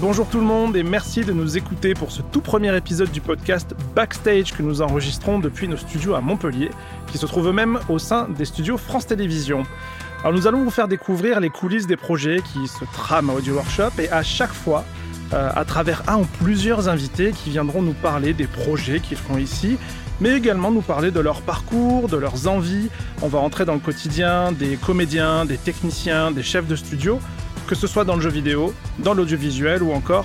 Bonjour tout le monde et merci de nous écouter pour ce tout premier épisode du podcast Backstage que nous enregistrons depuis nos studios à Montpellier, qui se trouvent même au sein des studios France Télévisions. Alors nous allons vous faire découvrir les coulisses des projets qui se trament à Audio Workshop et à chaque fois, euh, à travers un ou plusieurs invités qui viendront nous parler des projets qu'ils font ici, mais également nous parler de leur parcours, de leurs envies. On va rentrer dans le quotidien des comédiens, des techniciens, des chefs de studio que ce soit dans le jeu vidéo, dans l'audiovisuel ou encore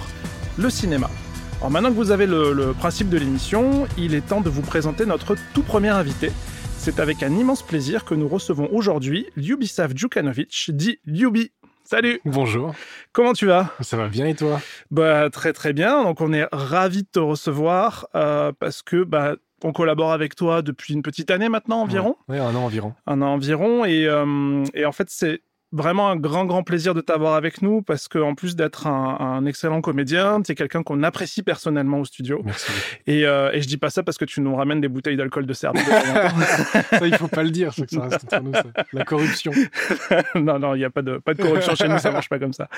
le cinéma. Alors maintenant que vous avez le, principe de l'émission, il est temps de vous présenter notre tout premier invité. C'est avec un immense plaisir que nous recevons aujourd'hui Ljubisav Djukanovic, dit Ljubi. Salut Bonjour Comment tu vas? Ça va bien et toi? Bah très très bien, donc on est ravis de te recevoir euh, parce que bah, on collabore avec toi depuis une petite année maintenant environ. Oui, un an environ. Un an environ et, euh, et en fait c'est vraiment un grand, grand plaisir de t'avoir avec nous parce qu'en plus d'être un, excellent comédien, tu es quelqu'un qu'on apprécie personnellement au studio. Merci. Et, euh, et, je dis pas ça parce que tu nous ramènes des bouteilles d'alcool de Serbie. ça, il faut pas le dire, ça, ça reste entre nous, ça. La corruption. non, non, il n'y a pas de, pas de corruption chez nous, ça marche pas comme ça.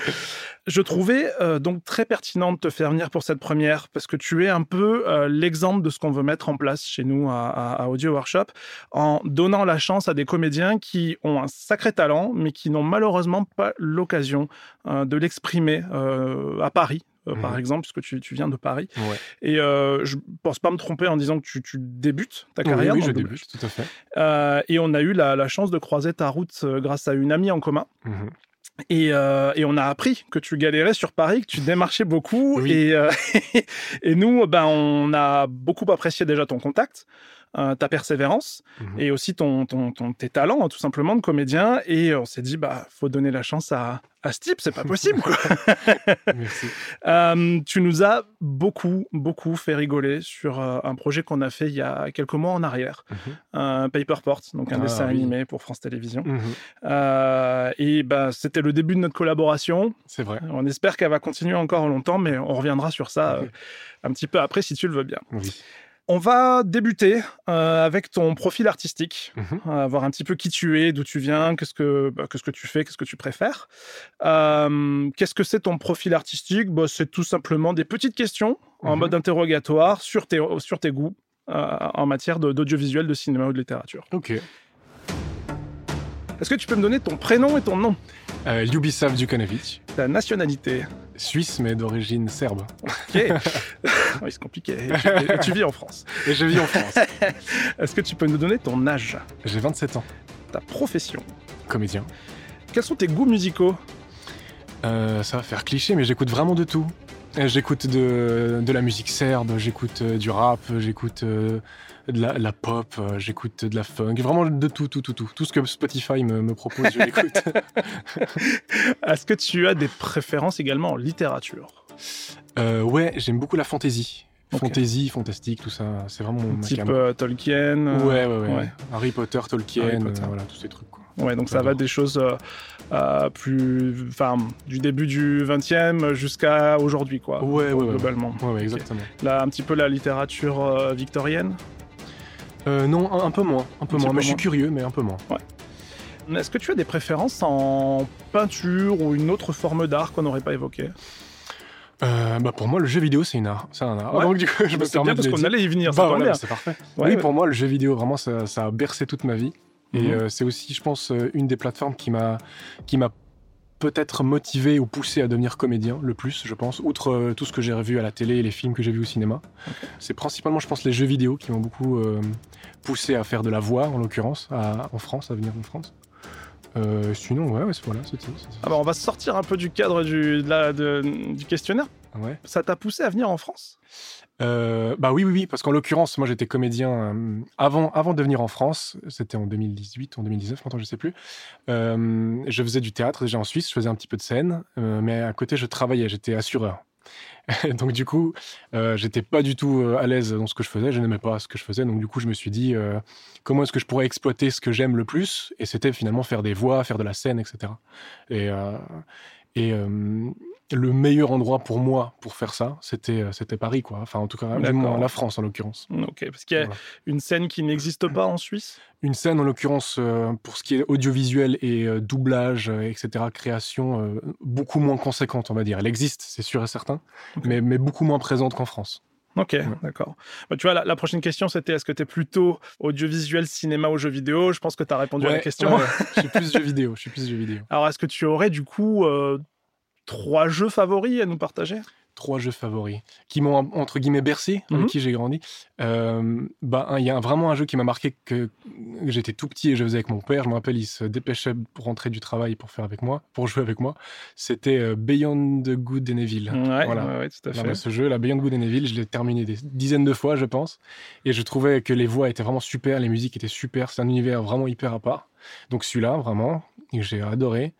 Je trouvais euh, donc très pertinent de te faire venir pour cette première parce que tu es un peu euh, l'exemple de ce qu'on veut mettre en place chez nous à, à Audio Workshop en donnant la chance à des comédiens qui ont un sacré talent mais qui n'ont malheureusement pas l'occasion euh, de l'exprimer euh, à Paris. Euh, par mhm. exemple, puisque tu, tu, viens de Paris. Et je pense pas me tromper en disant que tu, tu débutes ta carrière. Oui, je débute, tout à fait. et on a eu la, chance de croiser ta route grâce à une amie en commun. Mhm. Et, et, on a appris que tu galérais sur Paris, que tu démarchais beaucoup. Et, et nous, ben, on a beaucoup apprécié déjà ton contact. Euh, ta persévérance mhm. et aussi ton, ton, tes talents, hein, tout simplement, de comédien. Et on s'est dit, bah, faut donner la chance à, à ce type, c'est pas possible. Quoi. Merci. Euh, tu nous as beaucoup, beaucoup fait rigoler sur euh, un projet qu'on a fait il y a quelques mois en arrière, mhm. Paperport, donc un ah dessin animé pour France Télévisions. Mhm. et bah, c'était le début de notre collaboration. C'est vrai. On espère qu'elle va continuer encore longtemps, mais on reviendra sur ça un petit peu après si tu le veux bien. Oui. On va débuter euh, avec ton profil artistique, euh, voir un petit peu qui tu es, d'où tu viens, qu'est-ce que, bah, qu'est-ce que tu fais, qu'est-ce que tu préfères. Euh, qu'est-ce que c'est ton profil artistique? Bah, C'est tout simplement des petites questions en mhm. mode interrogatoire sur tes, sur tes goûts en matière d'audiovisuel, de cinéma ou de littérature. Ok. Est-ce que tu peux me donner ton prénom et ton nom? Ljubisav Djukanovic. Ta nationalité Suisse, mais d'origine serbe. Ok. oui, c'est compliqué. Et tu, vis en France. Et je vis en France. Est-ce que tu peux nous donner ton âge? J'ai 27 ans. Ta profession? Comédien. Quels sont tes goûts musicaux? Euh, Ça va faire cliché, mais j'écoute vraiment de tout. Euh, j'écoute de, de, la musique serbe, j'écoute euh, du rap, j'écoute de la, pop, euh, j'écoute de la funk, vraiment de tout, tout, tout, tout. Tout ce que Spotify me, propose, je l'écoute. Est-ce que tu as des préférences également en littérature? Euh, Ouais, j'aime beaucoup la fantasy. Fantasy, fantastique, tout ça, c'est vraiment mon Type euh, Tolkien ouais, ouais, ouais, Harry Potter, Tolkien, voilà, tous ces trucs. Quoi. Ouais, donc ça va des choses plus. Enfin, du début du 20e jusqu'à aujourd'hui, quoi. Ouais, ouais, globalement. Ouais, ouais, exactement. Là, un petit peu la littérature victorienne? Euh, non, un, peu moins, un peu moins. Mais je suis curieux, mais un peu moins. Ouais. Est-ce que tu as des préférences en peinture ou une autre forme d'art qu'on n'aurait pas évoqué euh, bah pour moi, le jeu vidéo, c'est une art. C'est un art. donc, du coup, je me bah, bien parce qu'on allait y venir. Bah, c'est parfait. oui, pour moi, le jeu vidéo, vraiment, ça, a bercé toute ma vie. Et mhm. euh, c'est aussi, je pense, une des plateformes qui m'a qui m'a peut-être motivé ou poussé à devenir comédien le plus, je pense, outre euh, tout ce que j'ai revu à la télé et les films que j'ai vus au cinéma. C'est principalement, je pense, les jeux vidéo qui m'ont beaucoup euh, poussé à faire de la voix, en l'occurrence, en France, à venir en France. Euh, sinon, ouais, voilà, c'est ah bah, on va sortir un peu du cadre du, du questionnaire. Ouais. Ça t'a poussé à venir en France? Euh, bah oui, oui, oui, parce qu'en l'occurrence, moi j'étais comédien euh, avant, avant de venir en France, c'était en 2018 ou en 2019, maintenant je sais plus. Euh, je faisais du théâtre déjà en Suisse, je faisais un petit peu de scène, mais à côté je travaillais, j'étais assureur. donc du coup, j'étais pas du tout à l'aise dans ce que je faisais, je n'aimais pas ce que je faisais, donc du coup je me suis dit comment est-ce que je pourrais exploiter ce que j'aime le plus, et c'était finalement faire des voix, faire de la scène, etc. Et Et le meilleur endroit pour moi pour faire ça, c'était c'était Paris, quoi. Enfin, en tout cas, moins la France en l'occurrence. Ok, parce qu'il y a une scène qui n'existe pas en Suisse? Une scène en l'occurrence pour ce qui est audiovisuel et doublage, etc., création, beaucoup moins conséquente, on va dire. Elle existe, c'est sûr et certain, mais, mais beaucoup moins présente qu'en France. Ok, d'accord. Bah, tu vois, la, prochaine question, c'était est-ce que tu es plutôt audiovisuel, cinéma ou jeux vidéo? Je pense que tu as répondu à la question. je suis plus jeux vidéo. Je suis plus jeux vidéo. Alors, est-ce que tu aurais du coup euh, trois jeux favoris à nous partager? Trois jeux favoris qui m'ont entre guillemets bercé, avec mhm. qui j'ai grandi. Euh, bah, il y a vraiment un jeu qui m'a marqué que j'étais tout petit et je faisais avec mon père. Je me rappelle, il se dépêchait pour rentrer du travail pour faire avec moi, pour jouer avec moi. C'était euh, Beyond Good and Evil. Ouais, voilà. tout à fait. ce jeu, la Beyond Good and Evil, je l'ai terminé des dizaines de fois, je pense, et je trouvais que les voix étaient vraiment super, les musiques étaient super. C'est un univers vraiment hyper à part. Donc celui-là, vraiment, j'ai adoré.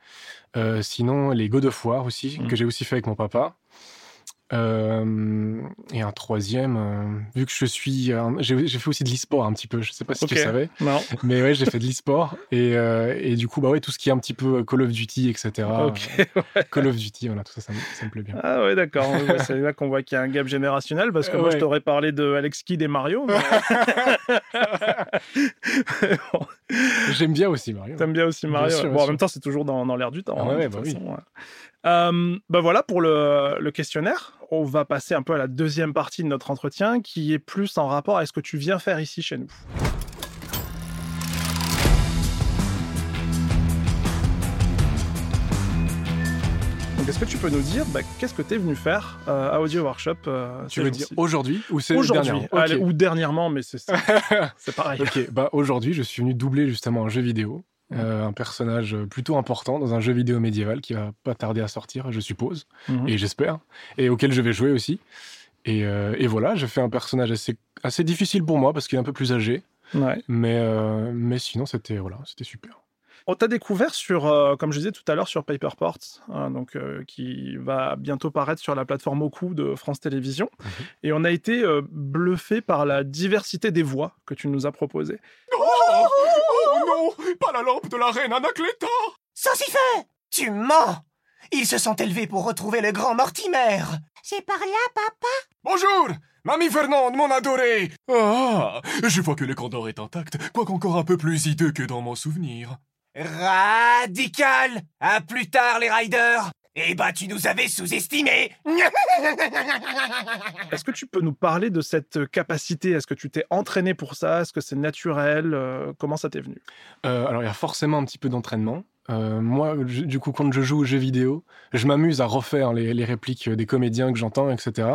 Euh, sinon, les God of War aussi, que j'ai aussi fait avec mon papa. Euh, et un troisième, euh, vu que je suis, j'ai fait aussi de l'e-sport un petit peu. Je sais pas si tu savais, non. mais ouais, j'ai fait de l'e-sport et, euh, et, du coup, bah ouais, tout ce qui est un petit peu Call of Duty, etc. Call of Duty, voilà, tout ça, ça me, plaît bien. Ah ouais, d'accord. c'est là qu'on voit qu'il y a un gap générationnel parce que moi, je t'aurais parlé de Alex Kidd et Mario. J'aime bien aussi Mario. T'aimes bien aussi Mario. bon, en même temps, c'est toujours dans, dans l'air du temps. Ah hein, bah oui. Bah voilà pour le, questionnaire. On va passer un peu à la deuxième partie de notre entretien qui est plus en rapport avec ce que tu viens faire ici chez nous. est-ce que tu peux nous dire bah, qu'est-ce que tu es venu faire euh, à Audio Workshop euh, Tu veux dire aujourd'hui ou c'est Aujourd'hui, ou dernièrement, mais c'est pareil. ok, bah, aujourd'hui, je suis venu doubler justement un jeu vidéo euh, un personnage plutôt important dans un jeu vidéo médiéval qui va pas tarder à sortir, je suppose, mhm. et j'espère, et auquel je vais jouer aussi. Et, euh, voilà, j'ai fait un personnage assez, assez difficile pour moi parce qu'il est un peu plus âgé. Mais, euh, mais sinon, c'était voilà, c'était super. On t'a découvert sur, comme je disais tout à l'heure, sur Paperport, hein, donc qui va bientôt paraître sur la plateforme Oku de France Télévisions. Mhm. Et on a été bluffé par la diversité des voix que tu nous as proposées. Oh Pas la lampe de la reine Anacleta fait Tu mens. Ils se sont élevés pour retrouver le grand Mortimer. C'est par là, papa. Bonjour Mamie Fernande, mon adorée Ah Je vois que le condor est intact, quoique encore un peu plus hideux que dans mon souvenir. Radical. À plus tard, les riders eh bah, tu nous avais sous-estimés. Est-ce que tu peux nous parler de cette capacité? Est-ce que tu t'es entraîné pour ça? Est-ce que c'est naturel? Euh, Comment ça t'est venu? Euh, Alors, il y a forcément un petit peu d'entraînement. Euh, moi, du coup, quand je joue aux jeux vidéo, je m'amuse à refaire les, répliques des comédiens que j'entends, etc.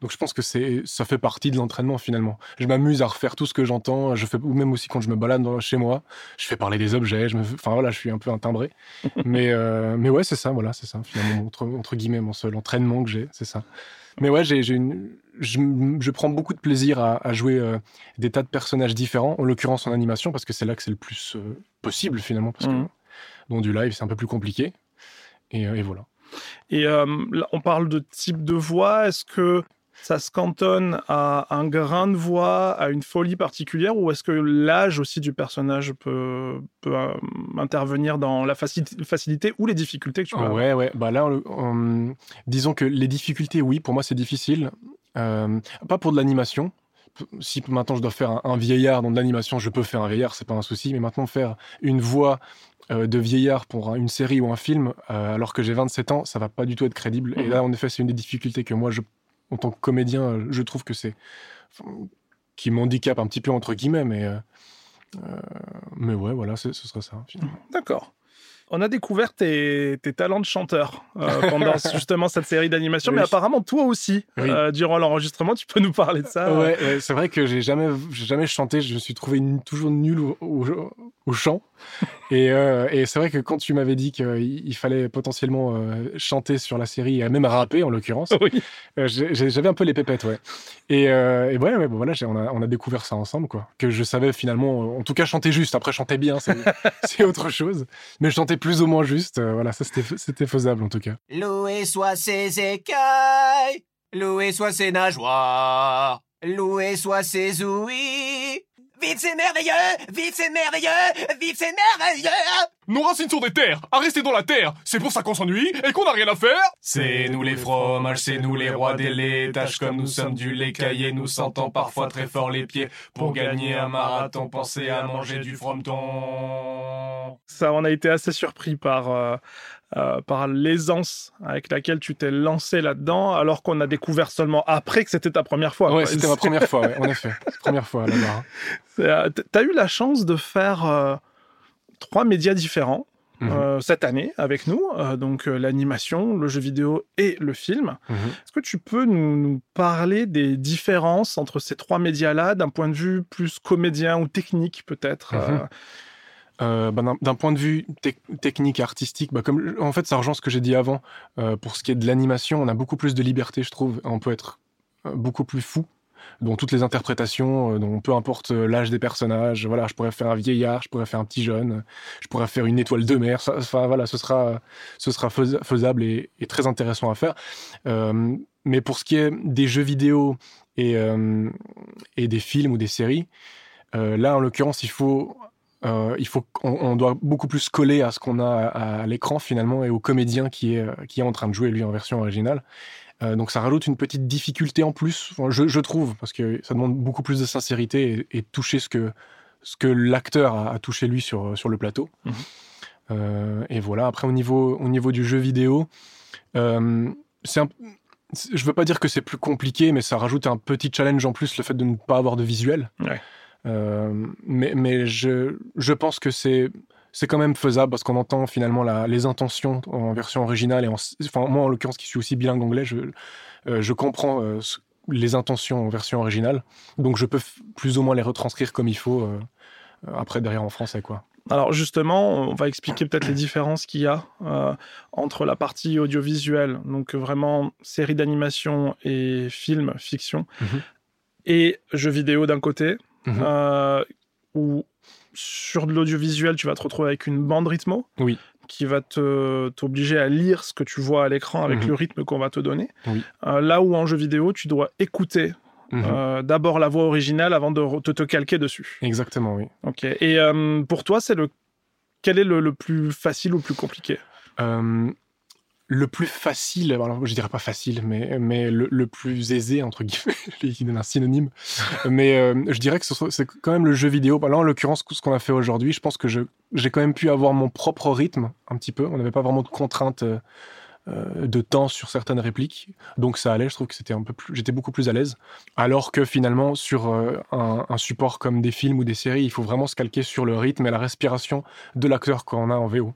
Donc, je pense que c'est, ça fait partie de l'entraînement finalement. Je m'amuse à refaire tout ce que j'entends. Je fais, ou même aussi quand je me balade chez moi, je fais parler des objets. Je me, enfin voilà, je suis un peu un timbré. mais, euh, mais ouais, c'est ça, voilà, c'est ça. Finalement, entre, entre guillemets, mon seul entraînement que j'ai, c'est ça. Mais ouais, j'ai, une, je, prends beaucoup de plaisir à, jouer euh, des tas de personnages différents, en l'occurrence en animation, parce que c'est là que c'est le plus possible finalement, parce que Dans du live, c'est un peu plus compliqué. Et, euh, voilà. Et euh, on parle de type de voix. Est-ce que ça se cantonne à un grain de voix, à une folie particulière, ou est-ce que l'âge aussi du personnage peut, peut euh, intervenir dans la facilité ou les difficultés que tu peux avoir? Ouais, ouais. Bah là, disons que les difficultés, oui, pour moi, c'est difficile. pas pour de l'animation, si maintenant je dois faire un, vieillard dans de l'animation, je peux faire un vieillard, c'est pas un souci. Mais maintenant faire une voix de vieillard pour une série ou un film, euh, alors que j'ai 27 ans, ça va pas du tout être crédible. Et mhm. là, en effet, c'est une des difficultés que moi, je, en tant que comédien, euh, je trouve que c'est qui m'handicape un petit peu entre guillemets, mais mais ouais, voilà, ce serait ça. D'accord on a découvert tes, talents de chanteur euh, pendant justement cette série d'animation, mais apparemment toi aussi, euh, durant l'enregistrement, tu peux nous parler de ça Ouais, c'est vrai que j'ai jamais, jamais chanté, je me suis trouvé toujours nul au chant. Euh, et, c'est vrai que quand tu m'avais dit qu'il fallait potentiellement euh, chanter sur la série, et même rapper en l'occurrence, euh, j'avais un peu les pépettes, ouais. Et, et ouais, bon, voilà, on a, on a, découvert ça ensemble, quoi. Que je savais finalement, en tout cas, chanter juste. Après, chanter bien, c'est autre chose. Mais chanter plus ou moins juste, voilà, ça c'était faisable en tout cas. Loué soit ses écailles, loué soit ses nageoires, loué soit ses ouïes. Vive c'est merveilleux Vive c'est merveilleux Vive c'est merveilleux Nos racines sont des terres, à rester dans la terre. C'est pour ça qu'on s'ennuie et qu'on n'a rien à faire. C'est nous les fromages, c'est nous les rois des laitages, comme nous sommes du lait caillé, nous sentons parfois très fort les pieds. Pour gagner un marathon, pensez à manger du frometon. Ça, on a été assez surpris par, euh, euh, par l'aisance avec laquelle tu t'es lancé là-dedans, alors qu'on a découvert seulement après que c'était ta première fois. Ouais, c'était ma première fois, ouais, en effet. Première fois là-bas. C'est, euh, T'as eu la chance de faire euh, trois médias différents Mhm. euh, cette année avec nous, donc l'animation, le jeu vidéo et le film. Mhm. Est-ce que tu peux nous, nous parler des différences entre ces trois médias-là, d'un point de vue plus comédien ou technique peut-être Mhm. Euh, bah, d'un- point de vue tec- technique artistique, bah, comme, en fait, ça rejoint ce que j'ai dit avant. Euh, pour ce qui est de l'animation, on a beaucoup plus de liberté, je trouve. On peut être euh, beaucoup plus fou dans toutes les interprétations, dont peu importe l'âge des personnages. Voilà, je pourrais faire un vieillard, je pourrais faire un petit jeune, je pourrais faire une étoile de mer. Enfin, voilà, ce sera, ce sera fais- faisable et, très intéressant à faire. Mais pour ce qui est des jeux vidéo et, et des films ou des séries, là, en l'occurrence, il faut euh, il faut on doit beaucoup plus coller à ce qu'on a à, à l'écran finalement et au comédien qui est, euh, qui est en train de jouer lui en version originale. Euh, donc ça rajoute une petite difficulté en plus, je, je trouve, parce que ça demande beaucoup plus de sincérité et, et toucher ce que, ce que l'acteur a, a touché lui sur, sur le plateau. Euh, et voilà, après au niveau, au niveau du jeu vidéo, c'est un, je veux pas dire que c'est plus compliqué, mais ça rajoute un petit challenge en plus, le fait de ne pas avoir de visuel. Ouais. Euh, mais mais je, je pense que c'est c'est quand même faisable parce qu'on entend finalement la, les intentions en version originale et en, enfin moi en l'occurrence qui suis aussi bilingue anglais, je, euh, je comprends euh, les intentions en version originale, donc je peux plus ou moins les retranscrire comme il faut euh, après derrière en français quoi. Alors justement, on va expliquer peut-être les différences qu'il y a entre la partie audiovisuelle, donc vraiment série d'animation et film, fiction, Mhm. et jeux vidéo d'un côté, Mhm. euh, où sur de l'audiovisuel, tu vas te retrouver avec une bande rythmo Oui. qui va te- t'obliger à lire ce que tu vois à l'écran avec Mhm. le rythme qu'on va te donner. Oui. Euh, là où en jeu vidéo, tu dois écouter Mhm. euh, d'abord la voix originale avant de te, te calquer dessus. Exactement oui. Ok. Et euh, pour toi, c'est le quel est le, le plus facile ou le plus compliqué? Le plus facile, alors je dirais pas facile, mais, mais le, plus aisé, entre guillemets, il donne un synonyme, mais euh, je dirais que c'est quand même le jeu vidéo. Là, en l'occurrence, ce qu'on a fait aujourd'hui, je pense que j'ai quand même pu avoir mon propre rythme, un petit peu. On n'avait pas vraiment de contraintes euh, euh, de temps sur certaines répliques, donc ça allait, je trouve que c'était un peu plus, j'étais beaucoup plus à l'aise. Alors que finalement, sur un, un support comme des films ou des séries, il faut vraiment se calquer sur le rythme et la respiration de l'acteur qu'on a en VO.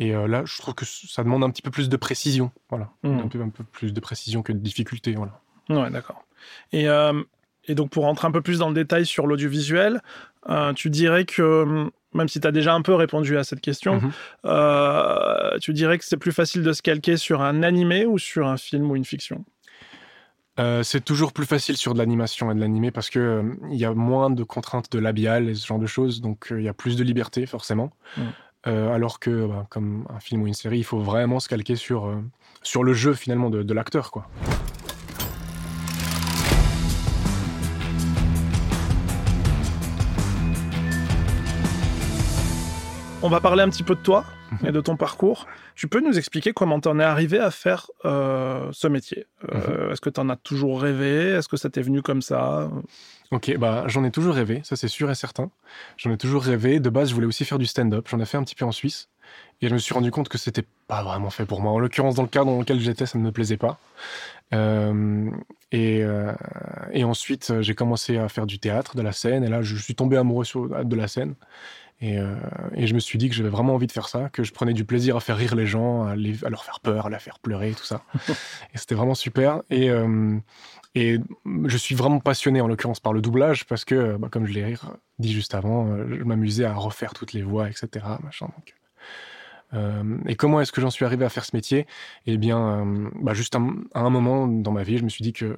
Et euh, là, je trouve que ça demande un petit peu plus de précision. Voilà. Mhm. Un, peu, un peu plus de précision que de difficulté. Voilà. Ouais, d'accord. Et, euh, et donc, pour rentrer un peu plus dans le détail sur l'audiovisuel, euh, tu dirais que, même si tu as déjà un peu répondu à cette question, euh, tu dirais que c'est plus facile de se calquer sur un animé ou sur un film ou une fiction? Euh, c'est toujours plus facile sur de l'animation et de l'animé parce que euh, il y a moins de contraintes de labial et ce genre de choses, donc euh, il y a plus de liberté forcément. Mhm. Euh, alors que, bah, comme un film ou une série, il faut vraiment se calquer sur, euh, le jeu finalement de, de l'acteur, quoi. On va parler un petit peu de toi Mhm. et de ton parcours. Tu peux nous expliquer comment tu en es arrivé à faire euh, ce métier? Euh, Est-ce que tu en as toujours rêvé? Est-ce que ça t'est venu comme ça? Ok, bah j'en ai toujours rêvé, ça c'est sûr et certain. J'en ai toujours rêvé. De base, je voulais aussi faire du stand-up. J'en ai fait un petit peu en Suisse. Et je me suis rendu compte que c'était pas vraiment fait pour moi. En l'occurrence, dans le cadre dans lequel j'étais, ça ne me plaisait pas. Euh, et, euh, et ensuite, j'ai commencé à faire du théâtre, de la scène. Et là, je suis tombé amoureux de la scène. Et, euh, et je me suis dit que j'avais vraiment envie de faire ça, que je prenais du plaisir à faire rire les gens, à, les- à leur faire peur, à les faire pleurer, tout ça. et c'était vraiment super. Et, euh, et je suis vraiment passionné, en l'occurrence, par le doublage, parce que, bah, comme je l'ai dit juste avant, euh, je m'amusais à refaire toutes les voix, etc. Machin, donc. Euh, et comment est-ce que j'en suis arrivé à faire ce métier? Eh bien, euh, bah, juste à un moment dans ma vie, je me suis dit que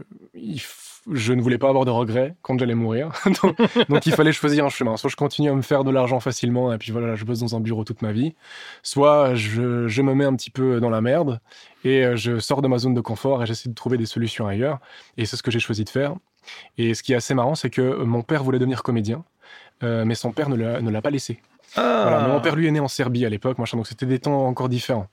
je ne voulais pas avoir de regrets quand j'allais mourir. donc, il fallait choisir un chemin. Soit je continue à me faire de l'argent facilement, et puis voilà, je bosse dans un bureau toute ma vie. Soit je, je me mets un petit peu dans la merde, et euh, je sors de ma zone de confort, et j'essaie de trouver des solutions ailleurs. Et c'est ce que j'ai choisi de faire. Et ce qui est assez marrant, c'est que mon père voulait devenir comédien. mais son père ne l'a pas laissé. Ah. mon père, lui, est né en Serbie à l'époque, machin, donc c'était des temps encore différents.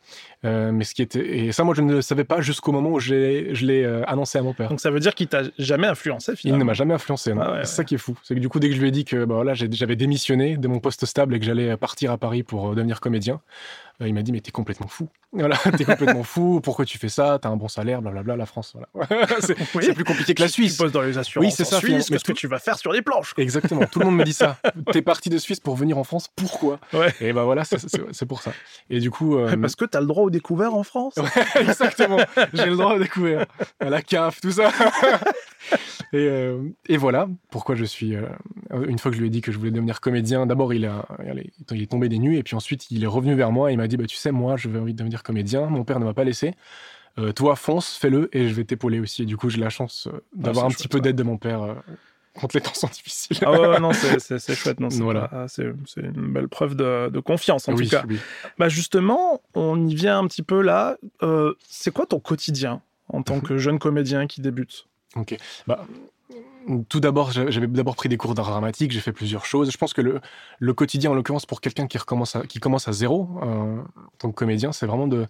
Euh, mais ce qui était et ça, moi, je ne le savais pas jusqu'au moment où je l'ai euh, annoncé à mon père. Donc ça veut dire qu'il t'a jamais influencé finalement. Il ne m'a jamais influencé. Ah c'est ça qui est fou. C'est que du coup, dès que je lui ai dit que bah, voilà, j'avais démissionné de mon poste stable et que j'allais partir à Paris pour euh, devenir comédien, il m'a dit mais t'es complètement fou. Voilà, t'es complètement fou. Pourquoi tu fais ça? T'as un bon salaire, blablabla. La France, voilà. c'est plus compliqué que la Suisse. Tu poses dans les assurances. Oui, c'est ça. Suisse, qu'est-ce que tu vas faire sur les planches Exactement. Tout le monde me dit ça. T'es parti de Suisse pour venir en France. Pourquoi Et ben voilà, c'est pour ça. Et du coup, parce que t'as le droit au découvert en France. exactement. J'ai le droit au découvert. À la CAF, tout ça. et, euh, et, voilà pourquoi je suis. Euh, une fois que je lui ai dit que je voulais devenir comédien, d'abord il, a, il est tombé des nues et puis ensuite il est revenu vers moi et il m'a dit bah, Tu sais, moi, je veux envie de devenir comédien. Mon père ne m'a pas laissé. Euh, toi, fonce, fais-le et je vais t'épauler aussi. Et du coup, j'ai la chance ah, d'avoir un petit peu d'aide de mon père quand les temps sont difficiles. Ah ouais, non, c'est chouette. Non, c'est voilà. une belle preuve de, confiance, en tout cas. Bah justement, on y vient un petit peu là. Euh, c'est quoi ton quotidien en tant mhm. que jeune comédien qui débute? Ok. Bah, tout d'abord, j'avais d'abord pris des cours d'art dramatique, j'ai fait plusieurs choses. Je pense que le, quotidien, en l'occurrence, pour quelqu'un qui, commence à zéro euh, en tant que comédien, c'est vraiment de,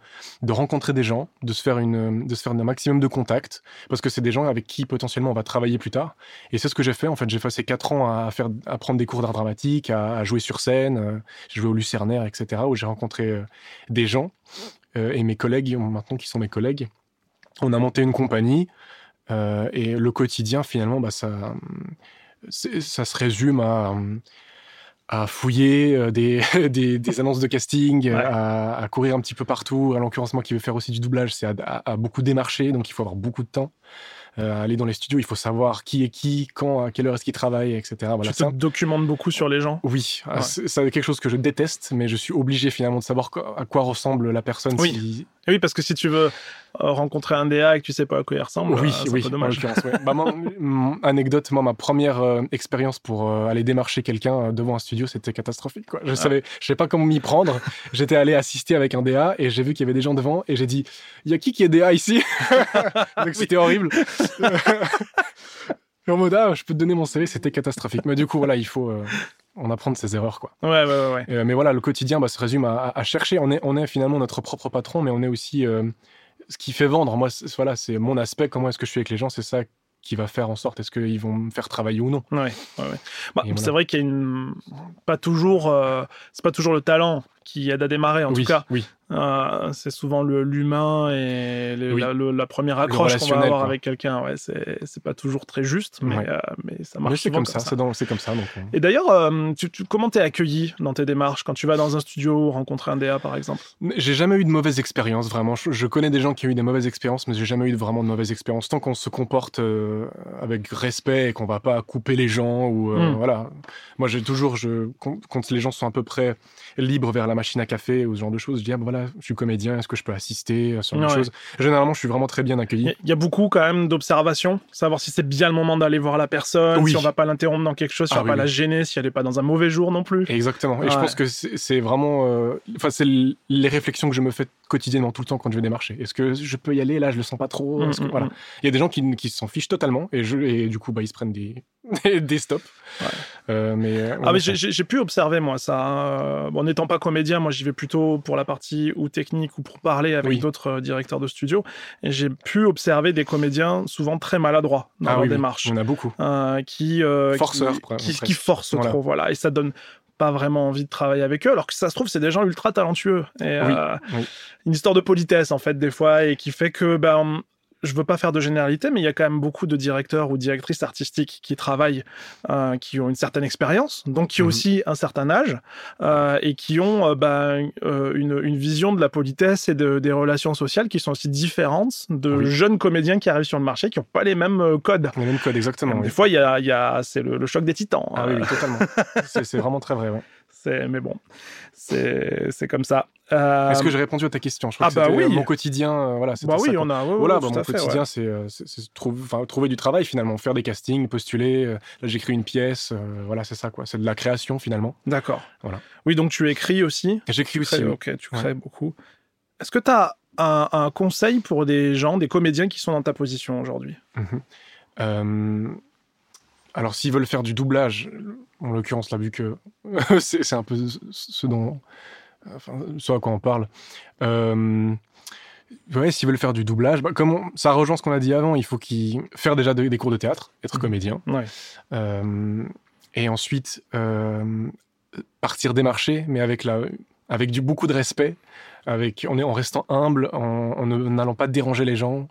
rencontrer des gens, de se faire, de se faire un maximum de contacts, parce que c'est des gens avec qui potentiellement on va travailler plus tard. Et c'est ce que j'ai fait. En fait, j'ai passé quatre ans à, faire, prendre des cours d'art dramatique, à, jouer sur scène. Euh, j'ai joué au Lucernaire, etc., où j'ai rencontré euh, des gens et mes collègues, maintenant qui sont mes collègues. On a monté une compagnie. Euh, et le quotidien, finalement, bah, ça, ça se résume à, à fouiller euh, des, des, annonces de casting, à, courir un petit peu partout. À l'occurrence, moi qui veux faire aussi du doublage, c'est à, beaucoup démarcher, donc il faut avoir beaucoup de temps. Euh, aller dans les studios, il faut savoir qui est qui, quand, à quelle heure est-ce qu'il travaille, etc. Voilà, tu te documentes beaucoup sur les gens? Oui, c'est quelque chose que je déteste, mais je suis obligé finalement de savoir à quoi ressemble la personne. Oui, oui parce que si tu veux euh, rencontrer un DA et que tu sais pas à quoi il ressemble, oui, euh, c'est oui, un peu dommage. bah, anecdote, moi, ma première expérience pour aller démarcher quelqu'un devant un studio, c'était catastrophique. Quoi. Je ne ah. savais, je pas comment m'y prendre. J'étais allé assister avec un DA et j'ai vu qu'il y avait des gens devant et j'ai dit, il y a qui qui est DA ici? Donc c'était horrible. en mode, ah, je peux te donner mon CV, c'était catastrophique. Mais du coup, voilà, il faut euh, en apprendre ses erreurs, quoi. Ouais, ouais, ouais. Euh, mais voilà, le quotidien bah, se résume à, chercher. On est, on est finalement notre propre patron, mais on est aussi euh, ce qui fait vendre. Moi, voilà, c'est mon aspect. Comment est-ce que je suis avec les gens C'est ça qui va faire en sorte est-ce qu'ils vont me faire travailler ou non. Ouais, ouais, bah, C'est vrai qu'il y a une pas toujours c'est pas toujours le talent qui aide à démarrer en tout cas. Oui. Euh, c'est souvent l'humain et la, première accroche qu'on va avoir avec quelqu'un. Ouais, c'est pas toujours très juste, mais, euh, mais ça marche. c'est comme, ça. C'est comme ça. Donc... Euh. Et d'ailleurs, tu, tu, comment t'es accueilli dans tes démarches quand tu vas dans un studio rencontrer un DA par exemple? J'ai jamais eu de mauvaise expérience vraiment. Je, connais des gens qui ont eu des mauvaises expériences, mais j'ai jamais eu vraiment de mauvaise expérience. Tant qu'on se comporte avec respect et qu'on va pas couper les gens ou hmm. voilà. Moi, j'ai toujours, je, quand les gens sont à peu près libres vers la machine à café ou ce genre de choses, je dis ah, ben voilà je suis comédien, est-ce que je peux assister à ce genre de choses? Généralement, je suis vraiment très bien accueilli. Il y, a beaucoup quand même d'observations, savoir si c'est bien le moment d'aller voir la personne, si on va pas l'interrompre dans quelque chose, si on ah va pas la gêner, si elle est pas dans un mauvais jour non plus. Exactement. Et je pense que c'est vraiment, euh, enfin, c'est les réflexions que je me fais quotidiennement tout le temps quand je vais démarcher. Est-ce que je peux y aller? Là Je le sens pas trop. Mm, mm, voilà. Mm. Il y a des gens qui, qui s'en fichent totalement et, je, et du coup, bah, ils se prennent des, des stops. Euh, mais, euh, ah, mais j'ai pu observer moi ça. Hein. Bon, n'étant pas comédien, moi j'y vais plutôt pour la partie ou technique ou pour parler avec d'autres euh, directeurs de studio. Et j'ai pu observer des comédiens souvent très maladroits dans ah, leur démarche. On a beaucoup. qui, Forceurs, qui, qui, forcent trop. Voilà. Et ça donne pas vraiment envie de travailler avec eux, alors que ça se trouve, c'est des gens ultra talentueux. Et, Une histoire de politesse, en fait, des fois, et qui fait que ben, je veux pas faire de généralité, mais il y a quand même beaucoup de directeurs ou directrices artistiques qui travaillent, euh, qui ont une certaine expérience, donc qui ont mhm. aussi un certain âge, euh, et qui ont euh, bah, une, une, vision de la politesse et de, des relations sociales qui sont aussi différentes de jeunes comédiens qui arrivent sur le marché, qui n'ont pas les mêmes codes. Les mêmes codes, exactement. Des fois, il y a, y a c'est le, choc des titans. Ah oui, totalement. c'est vraiment très vrai. Ouais. Mais bon, c'est comme ça. Euh, Est-ce que j'ai répondu à ta question? Je crois ah bah oui. Mon quotidien, euh, voilà. Bah oui, on a. voilà, bah, mon quotidien, c'est euh, trouver, trouver du travail finalement, faire des castings, postuler. là, j'écris une pièce. voilà, c'est ça quoi. C'est de la création finalement. D'accord. Voilà. Oui, donc tu écris aussi? J'écris aussi. Ok, tu crées beaucoup. Est-ce que tu as un, conseil pour des gens, des comédiens qui sont dans ta position aujourd'hui? Mhm. alors, s'ils veulent faire du doublage, en l'occurrence, là, vu que c'est un peu ce dont, enfin, ce à quoi on parle. Euh, ouais, s'ils veulent faire du doublage, bah, comme ça rejoint ce qu'on a dit avant, il faut qu'ils faire déjà des cours de théâtre, être mmh. comédien, euh, et ensuite euh, partir des marchés, mais avec la, avec du beaucoup de respect, avec en, en restant humble, en n'allant pas déranger les gens.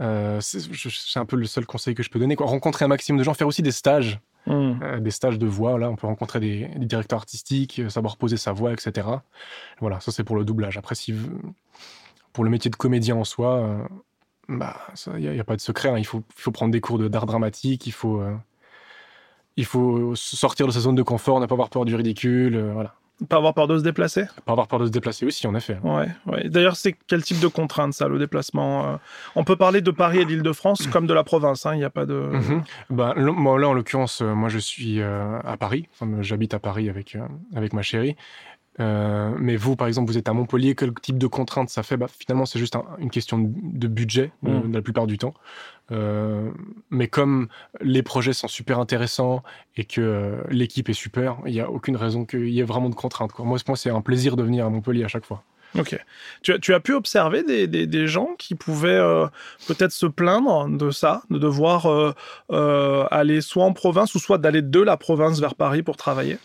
Euh, c'est un peu le seul conseil que je peux donner. Quoi. Rencontrer un maximum de gens, faire aussi des stages, hmm. euh, des stages de voix. Là, on peut rencontrer des, directeurs artistiques, euh, savoir poser sa voix, etc. Voilà, ça c'est pour le doublage. Après, si pour le métier de comédien en soi, bah, il n'y a, pas de secret. Hein. Il, faut, faut, prendre des cours d'art dramatique. Il faut, il faut sortir de sa zone de confort, ne pas avoir peur du ridicule. voilà. Pas avoir peur de se déplacer? Pas avoir peur de se déplacer aussi, en effet. Ouais, ouais. D'ailleurs, c'est quel type de contrainte, ça, le déplacement euh? On peut parler de Paris et d'Île-de-France comme de la province, il hein, n'y a pas de... Bah, là, en l'occurrence, euh, moi, je suis euh, à Paris. Enfin, J'habite à Paris avec, avec ma chérie. Euh, mais vous, par exemple, vous êtes à Montpellier, quel type de contraintes ça fait? Bah, Finalement, c'est juste une question de, budget, mm. la plupart du temps. Euh, mais comme les projets sont super intéressants et que euh, l'équipe est super, il n'y a aucune raison qu'il y ait vraiment de contraintes. Quoi. Moi, moi c'est un plaisir de venir à Montpellier à chaque fois. Ok. Tu as, tu as pu observer des, des, des gens qui pouvaient peut-être se plaindre de ça, de devoir aller soit en province ou soit d'aller de la province vers Paris pour travailler?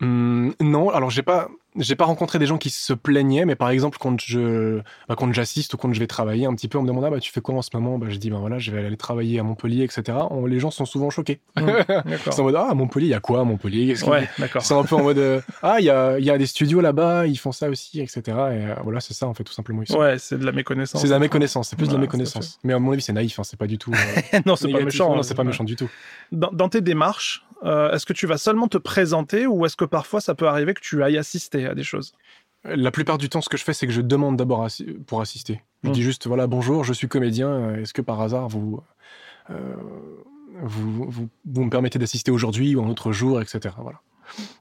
Hum, non, alors j'ai pas j'ai pas rencontré des gens qui se plaignaient, mais par exemple, quand je, bah, quand j'assiste ou quand je vais travailler un petit peu, on me demande ah, bah, tu fais quoi en ce moment? Bah, Je dis bah voilà, je vais aller travailler à Montpellier, etc. les gens sont souvent choqués. Mmh, c'est en mode ah, Montpellier, il y a quoi à Montpellier ouais. C'est un peu en mode euh, ah, il y a, y a des studios là-bas, ils font ça aussi, etc. Et euh, voilà, c'est ça en fait, tout simplement. Ouais, c'est de la méconnaissance. C'est de la méconnaissance, c'est plus de la méconnaissance. Mais à mon avis, c'est naïf, hein, c'est pas du tout. Euh, non, c'est pas méchant. Non, c'est pas méchant du tout. Dans, dans tes démarches, est-ce que tu vas seulement te présenter ou est-ce que parfois ça peut arriver que tu ailles assister? À des choses la plupart du temps, ce que je fais, c'est que je demande d'abord pour assister. Je mmh. dis juste, voilà, bonjour, je suis comédien. Euh, est-ce que par hasard, vous, euh, vous, vous, vous, me permettez d'assister aujourd'hui ou un autre jour, etc. Voilà.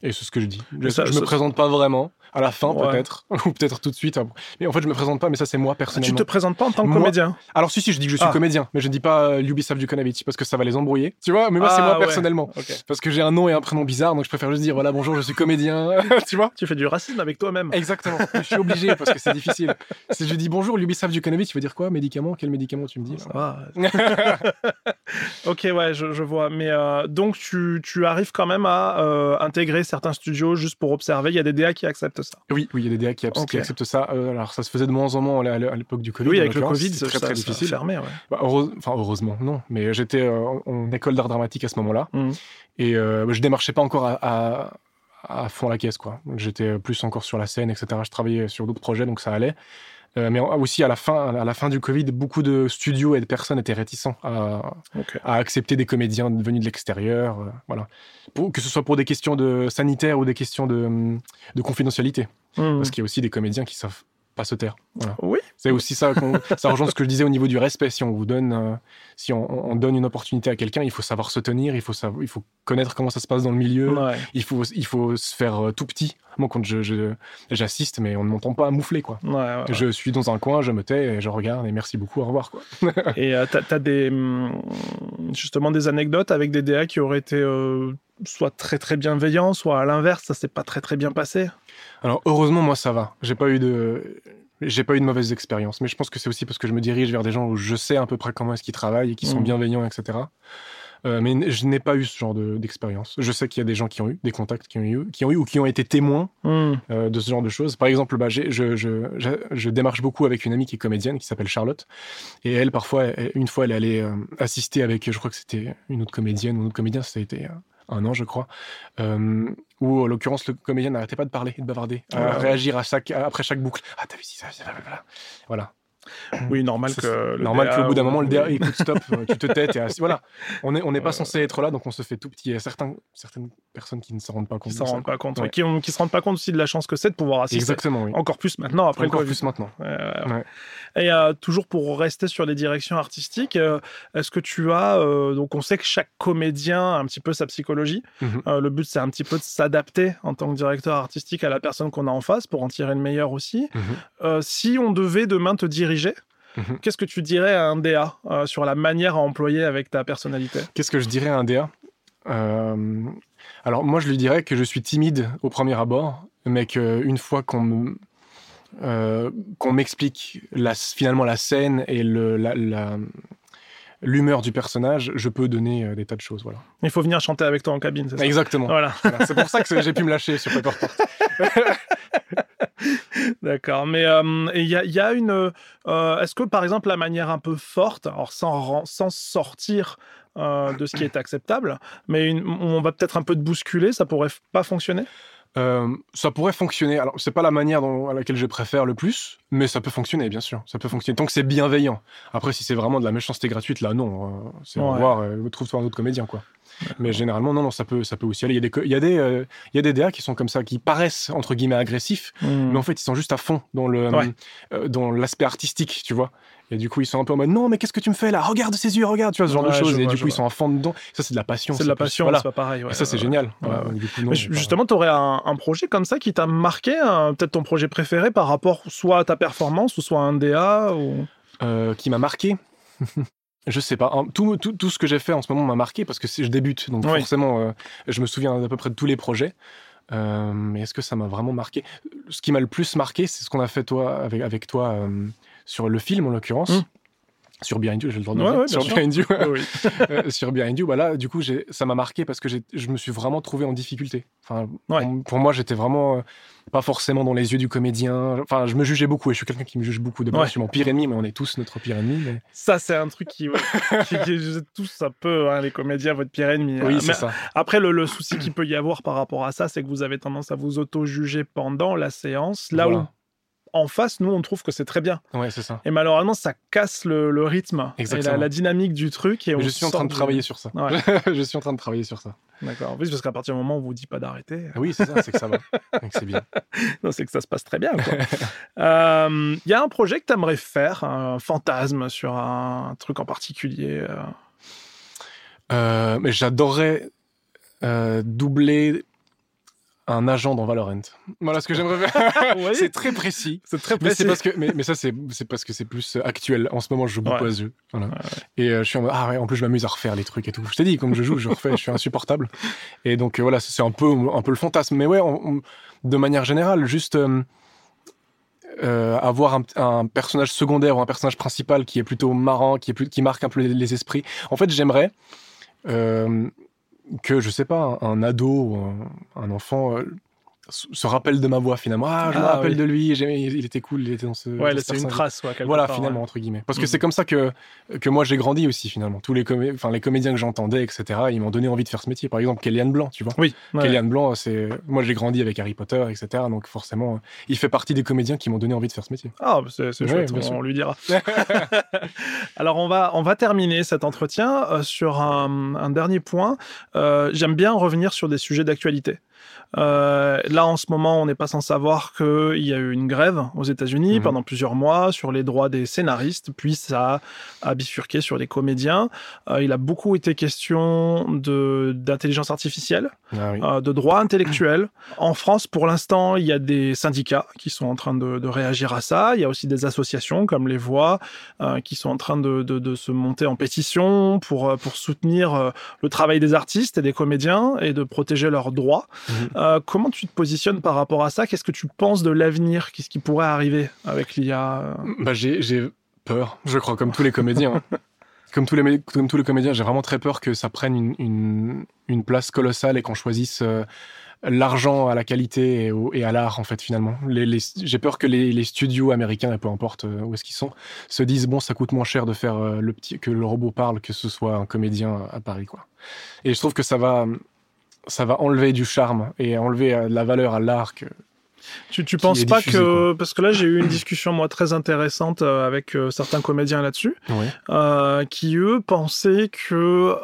Et c'est ce que je dis. Je, ne me présente pas vraiment. À la fin, peut-être. ou peut-être tout de suite. Mais en fait, je me présente pas, mais ça, c'est moi personnellement. tu te présentes pas en tant que comédien Alors, si, si, je dis que je suis ah. comédien, mais je ne dis pas euh, Ubisoft Djukanovic parce que ça va les embrouiller. Tu vois, mais moi, c'est ah, moi personnellement. Parce que j'ai un nom et un prénom bizarre, donc je préfère juste dire voilà, bonjour, je suis comédien. tu vois Tu fais du racisme avec toi-même. Exactement. je suis obligé parce que c'est difficile. Si je dis bonjour, Ubisoft Djukanovic, tu veux dire quoi? Médicament? Quel médicament tu me dis ok, ouais, je, vois. Mais euh, donc, tu, tu, arrives quand même à euh, intégrer certains studios juste pour observer. Il y a des DA qui acceptent ça. Oui, oui, il y a des DA qui, acceptent ça. Euh, alors, ça se faisait de moins en moins à l'époque du Covid. Oui, avec le Covid, c'est très, très difficile. Fermé, ouais. Bah, enfin, heureusement, non. Mais j'étais euh, en école d'art dramatique à ce moment-là. Mmh. Et euh, je démarchais pas encore à, à, fond la caisse, quoi. J'étais plus encore sur la scène, etc. Je travaillais sur d'autres projets, donc ça allait. Euh, mais aussi à la fin, à la fin du Covid, beaucoup de studios et de personnes étaient réticents à, accepter des comédiens venus de l'extérieur, euh, voilà. que ce soit pour des questions de sanitaires ou des questions de, de confidentialité, mmh. parce qu'il y a aussi des comédiens qui savent pas se taire. Oui. C'est aussi ça. ça rejoint ce que je disais au niveau du respect. Si on vous donne, euh, si on, donne une opportunité à quelqu'un, il faut savoir se tenir, il faut savoir, il faut connaître comment ça se passe dans le milieu. Il faut, il faut se faire euh, tout petit. Moi, quand je, j'assiste, mais on ne m'entend pas moufler, quoi. je suis dans un coin, je me tais et je regarde et merci beaucoup, au revoir, quoi. et euh, tu as, des, hum, justement des anecdotes avec des DA qui auraient été soit très très bienveillants, soit à l'inverse, ça s'est pas très très bien passé? Alors heureusement, moi ça va. J'ai pas eu de, j'ai pas eu de mauvaise expérience. Mais je pense que c'est aussi parce que je me dirige vers des gens où je sais à peu près comment est-ce qu'ils travaillent et qui sont mmh. bienveillants, etc. Euh, mais je n'ai pas eu ce genre d'expérience. je sais qu'il y a des gens qui ont eu des contacts, qui ont eu, qui ont eu ou qui ont été témoins mmh. euh, de ce genre de choses. Par exemple, bah, je, je, je, démarche beaucoup avec une amie qui est comédienne, qui s'appelle Charlotte. Et elle, parfois, une fois, elle allait euh, assister avec, je crois que c'était une autre comédienne ou un autre comédien, ça a été un an, je crois, euh, où, en l'occurrence, le comédien n'arrêtait pas de parler de bavarder, à réagir à chaque, après chaque boucle. Ah, t'as vu ça, voilà. Oui, normal que. Normal qu'au bout d'un moment, le DA, écoute, stop, tu te têtes. Et voilà. On n'est on n'est pas censé être là, donc on se fait tout petit. Il y a certains, certaines personnes qui ne s'en rendent pas compte. Qui s'en rendent pas compte. Qui, ne se rendent pas compte aussi de la chance que c'est de pouvoir assister. Exactement, oui. Encore plus maintenant, après Encore plus maintenant. Et euh, toujours pour rester sur les directions artistiques, euh, est-ce que tu as. Euh, donc, on sait que chaque comédien a un petit peu sa psychologie. Mhm. le but, c'est un petit peu de s'adapter en tant que directeur artistique à la personne qu'on a en face pour en tirer le meilleur aussi. Mhm. si on devait demain te diriger, Mhm. Qu'est-ce que tu dirais à un DA sur la manière à employer avec ta personnalité? Qu'est-ce que je dirais à un DA Alors moi, je lui dirais que je suis timide au premier abord, mais qu'une fois qu'on qu'on m'explique finalement la scène et le, la, l'humeur du personnage, je peux donner euh, des tas de choses. Voilà. Il faut venir chanter avec toi en cabine, c'est ça? Exactement. Voilà. c'est pour ça que j'ai pu me lâcher sur Paperport. D'accord, mais euh, il y, a une. Euh, est-ce que par exemple la manière un peu forte, alors sans, sans sortir de ce qui est acceptable, mais on va peut-être un peu te bousculer, ça pourrait pas fonctionner? Euh, ça pourrait fonctionner. Alors, c'est pas la manière dont, à laquelle je préfère le plus, mais ça peut fonctionner, bien sûr. Ça peut fonctionner tant que c'est bienveillant. Après, si c'est vraiment de la méchanceté gratuite, là, non. Euh, c'est au revoir, euh, trouve-toi un autre comédien, quoi. Mais généralement, non, non, ça peut, ça peut aussi aller. Il y a des, il y a des, il y a des DA qui sont comme ça, qui paraissent entre guillemets agressifs, hmm. mais en fait, ils sont juste à fond dans le, dans l'aspect artistique, tu vois. Et du coup, ils sont un peu en mode non, mais qu'est-ce que tu me fais là? Regarde ses yeux, regarde, tu vois, ce genre de choses. et du coup, ils sont à fond dedans. Ça, c'est de la passion. C'est de la passion, c'est pas pareil. et ça, c'est génial. justement, tu aurais un, projet comme ça qui t'a marqué, peut-être ton projet préféré par rapport soit à ta performance ou soit à un DA ou... Euh, qui m'a marqué? Je sais pas. Tout, tout, tout ce que j'ai fait en ce moment m'a marqué parce que je débute. Donc forcément, euh, je me souviens à peu près de tous les projets. Euh, mais est-ce que ça m'a vraiment marqué? Ce qui m'a le plus marqué, c'est ce qu'on a fait toi, avec, avec toi sur le film en l'occurrence. Mmh. Sur Behind You, j'ai le droit de ouais, sur, Behind you. Euh, sur Behind You. voilà, du coup, ça m'a marqué parce que je me suis vraiment trouvé en difficulté. Enfin, pour, moi, j'étais vraiment euh, pas forcément dans les yeux du comédien. Enfin, je me jugeais beaucoup et je suis quelqu'un qui me juge beaucoup. De je suis mon pire ennemi, mais on est tous notre pire ennemi. Ça, c'est un truc qui, qui, qui tous un peu, hein, les comédiens, votre pire ennemi. Oui, c'est ça. Après, le, souci qu'il peut y avoir par rapport à ça, c'est que vous avez tendance à vous auto-juger pendant la séance, là où en face, nous, on trouve que c'est très bien. Ouais, c'est ça. Et malheureusement, ça casse le, rythme et la, dynamique du truc. Et je suis en train de travailler sur ça. je suis en train de travailler sur ça. D'accord. Oui, parce qu'à partir du moment où on vous dit pas d'arrêter. Ah oui, c'est ça, c'est que ça va. c'est bien. non, c'est que ça se passe très bien. Il euh, y a un projet que tu aimerais faire, un fantasme sur un, truc en particulier euh? Euh, mais j'adorerais doubler un agent dans Valorant. Voilà ce que j'aimerais faire. c'est très précis. C'est très précis. Mais, parce que, mais, ça, c'est parce que c'est plus euh, actuel. En ce moment, je joue beaucoup à ce jeu. Et euh, je suis en mode, ah ouais, en plus, je m'amuse à refaire les trucs et tout. Je t'ai dit, comme je joue, je refais, je suis insupportable. Et donc, euh, voilà, c'est un peu, un peu le fantasme. Mais ouais, de manière générale, juste avoir un, personnage secondaire ou un personnage principal qui est plutôt marrant, qui, est plus, qui marque un peu les, esprits. En fait, j'aimerais que, je sais pas, un, ado un, enfant euh, se rappelle de ma voix finalement. Ah, je me ah, rappelle de lui, il était cool, il était dans ce. Ouais, c'est une trace, Voilà, finalement, entre guillemets. Parce que mm. c'est comme ça que, que moi j'ai grandi aussi, finalement. Tous les, enfin, les comédiens que j'entendais, etc., ils m'ont donné envie de faire ce métier. Par exemple, Kellyanne Blanc, tu vois. Oui. Kellyanne Blanc, c'est. Moi j'ai grandi avec Harry Potter, etc., donc forcément, il fait partie des comédiens qui m'ont donné envie de faire ce métier. Ah, bah, c'est chouette, on, lui dira. Alors, on va, on va terminer cet entretien euh, sur un, un, dernier point. Euh, j'aime bien revenir sur des sujets d'actualité. Euh, là, en ce moment, on n'est pas sans savoir qu'il y a eu une grève aux États-Unis mhm. pendant plusieurs mois sur les droits des scénaristes, puis ça a bifurqué sur les comédiens. Euh, il a beaucoup été question de d'intelligence artificielle, ah euh, de droits intellectuels. En France, pour l'instant, il y a des syndicats qui sont en train de, réagir à ça. Il y a aussi des associations comme les Voix qui sont en train de, de, se monter en pétition pour pour soutenir le travail des artistes et des comédiens et de protéger leurs droits. Mhm. Euh, comment tu te positionnes par rapport à ça? Qu'est-ce que tu penses de l'avenir? Qu'est-ce qui pourrait arriver avec l'IA bah, J'ai peur, je crois, comme tous les comédiens. comme, tous les, comme tous les comédiens, j'ai vraiment très peur que ça prenne une, une, place colossale et qu'on choisisse euh, l'argent à la qualité et, à l'art, en fait, finalement. Les, j'ai peur que les, studios américains, peu importe euh, où est-ce qu'ils sont, se disent bon, ça coûte moins cher de faire le petit, que le robot parle que ce soit un comédien à Paris, quoi. Et je trouve que ça va ça va enlever du charme et enlever euh, de la valeur à l'art tu, tu penses pas que parce que là j'ai eu une discussion moi très intéressante euh, avec euh, certains comédiens là-dessus qui eux pensaient que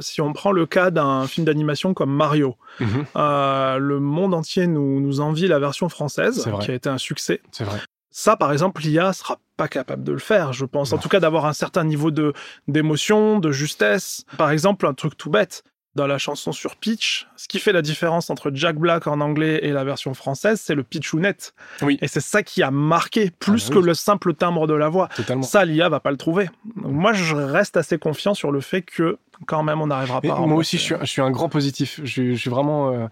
si on prend le cas d'un film d'animation comme Mario mhm. le monde entier nous, nous envie la version française qui a été un succès. C'est vrai. Ça par exemple l'IA sera pas capable de le faire je pense. En tout cas d'avoir un certain niveau de d'émotion de justesse. Par exemple un truc tout bête dans la chanson sur pitch. Ce qui fait la différence entre Jack Black en anglais et la version française, c'est le pitch ou net. Oui. Et c'est ça qui a marqué plus ah bah que le simple timbre de la voix. Totalement. Ça, l'IA va pas le trouver. moi, je reste assez confiant sur le fait que quand même, on n'arrivera pas. moi aussi, je suis, un grand positif. Je, suis vraiment. Euh,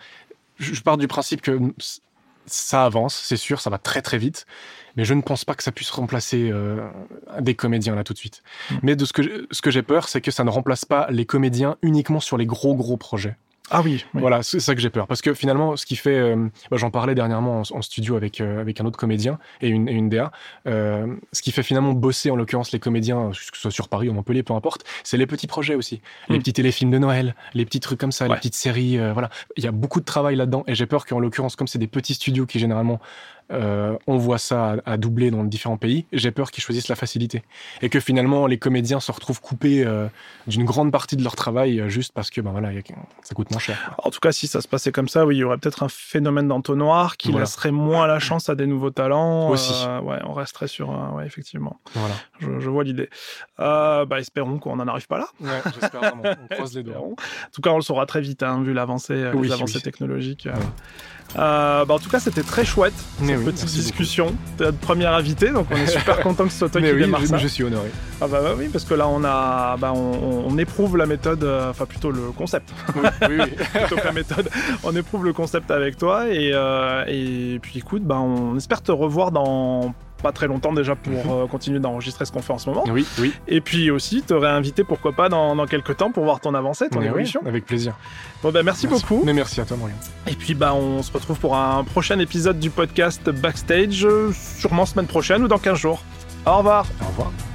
je pars du principe que ça avance, c'est sûr, ça va très très vite, mais je ne pense pas que ça puisse remplacer euh, des comédiens là tout de suite. Mm. Mais de ce que, ce que j'ai peur, c'est que ça ne remplace pas les comédiens uniquement sur les gros gros projets. Ah oui, Voilà, c'est ça que j'ai peur. Parce que finalement, ce qui fait. Euh, bah, j'en parlais dernièrement en, studio avec, euh, avec un autre comédien et une, une DA. Euh, ce qui fait finalement bosser, en l'occurrence, les comédiens, que ce soit sur Paris ou Montpellier, peu importe, c'est les petits projets aussi. Les hmm. petits téléfilms de Noël, les petits trucs comme ça, les petites séries. voilà. Il y a beaucoup de travail là-dedans. Et j'ai peur qu'en l'occurrence, comme c'est des petits studios qui généralement euh, on voit ça à, doubler dans différents pays. J'ai peur qu'ils choisissent la facilité et que finalement les comédiens se retrouvent coupés euh, d'une grande partie de leur travail euh, juste parce que ben voilà, ça coûte moins cher. En tout cas, si ça se passait comme ça, oui, il y aurait peut-être un phénomène d'entonnoir qui laisserait moins la chance à des nouveaux talents. Aussi. ouais, on resterait sur, ouais, effectivement. Voilà. Je, vois l'idée. bah, espérons qu'on n'en arrive pas là. Ouais, j'espère vraiment. On croise les doigts. En tout cas, on le saura très vite, hein, vu l'avancée, les avancées technologiques. Euh, bah en tout cas, c'était très chouette cette petite discussion. T'es notre première invitée, donc on est super content que ce soit toi qui oui, démarre ça. Je suis honoré. Ah bah, bah, oui, parce que là on a, bah, on, on, éprouve la méthode, euh, enfin plutôt le concept. Oui, oui, oui. plutôt que la méthode. On éprouve le concept avec toi et, euh, et puis écoute, bah, on espère te revoir dans pas très longtemps déjà pour mhm. euh, continuer d'enregistrer ce qu'on fait en ce moment. Oui, oui. Et puis aussi, te réinviter pourquoi pas dans, dans, quelques temps pour voir ton avancée, ton évolution. avec plaisir. Bon ben merci, beaucoup. Mais merci à toi, Morgan. Et puis bah on se retrouve pour un prochain épisode du podcast Backstage, euh, sûrement semaine prochaine ou dans 15 jours. Au revoir. Au revoir.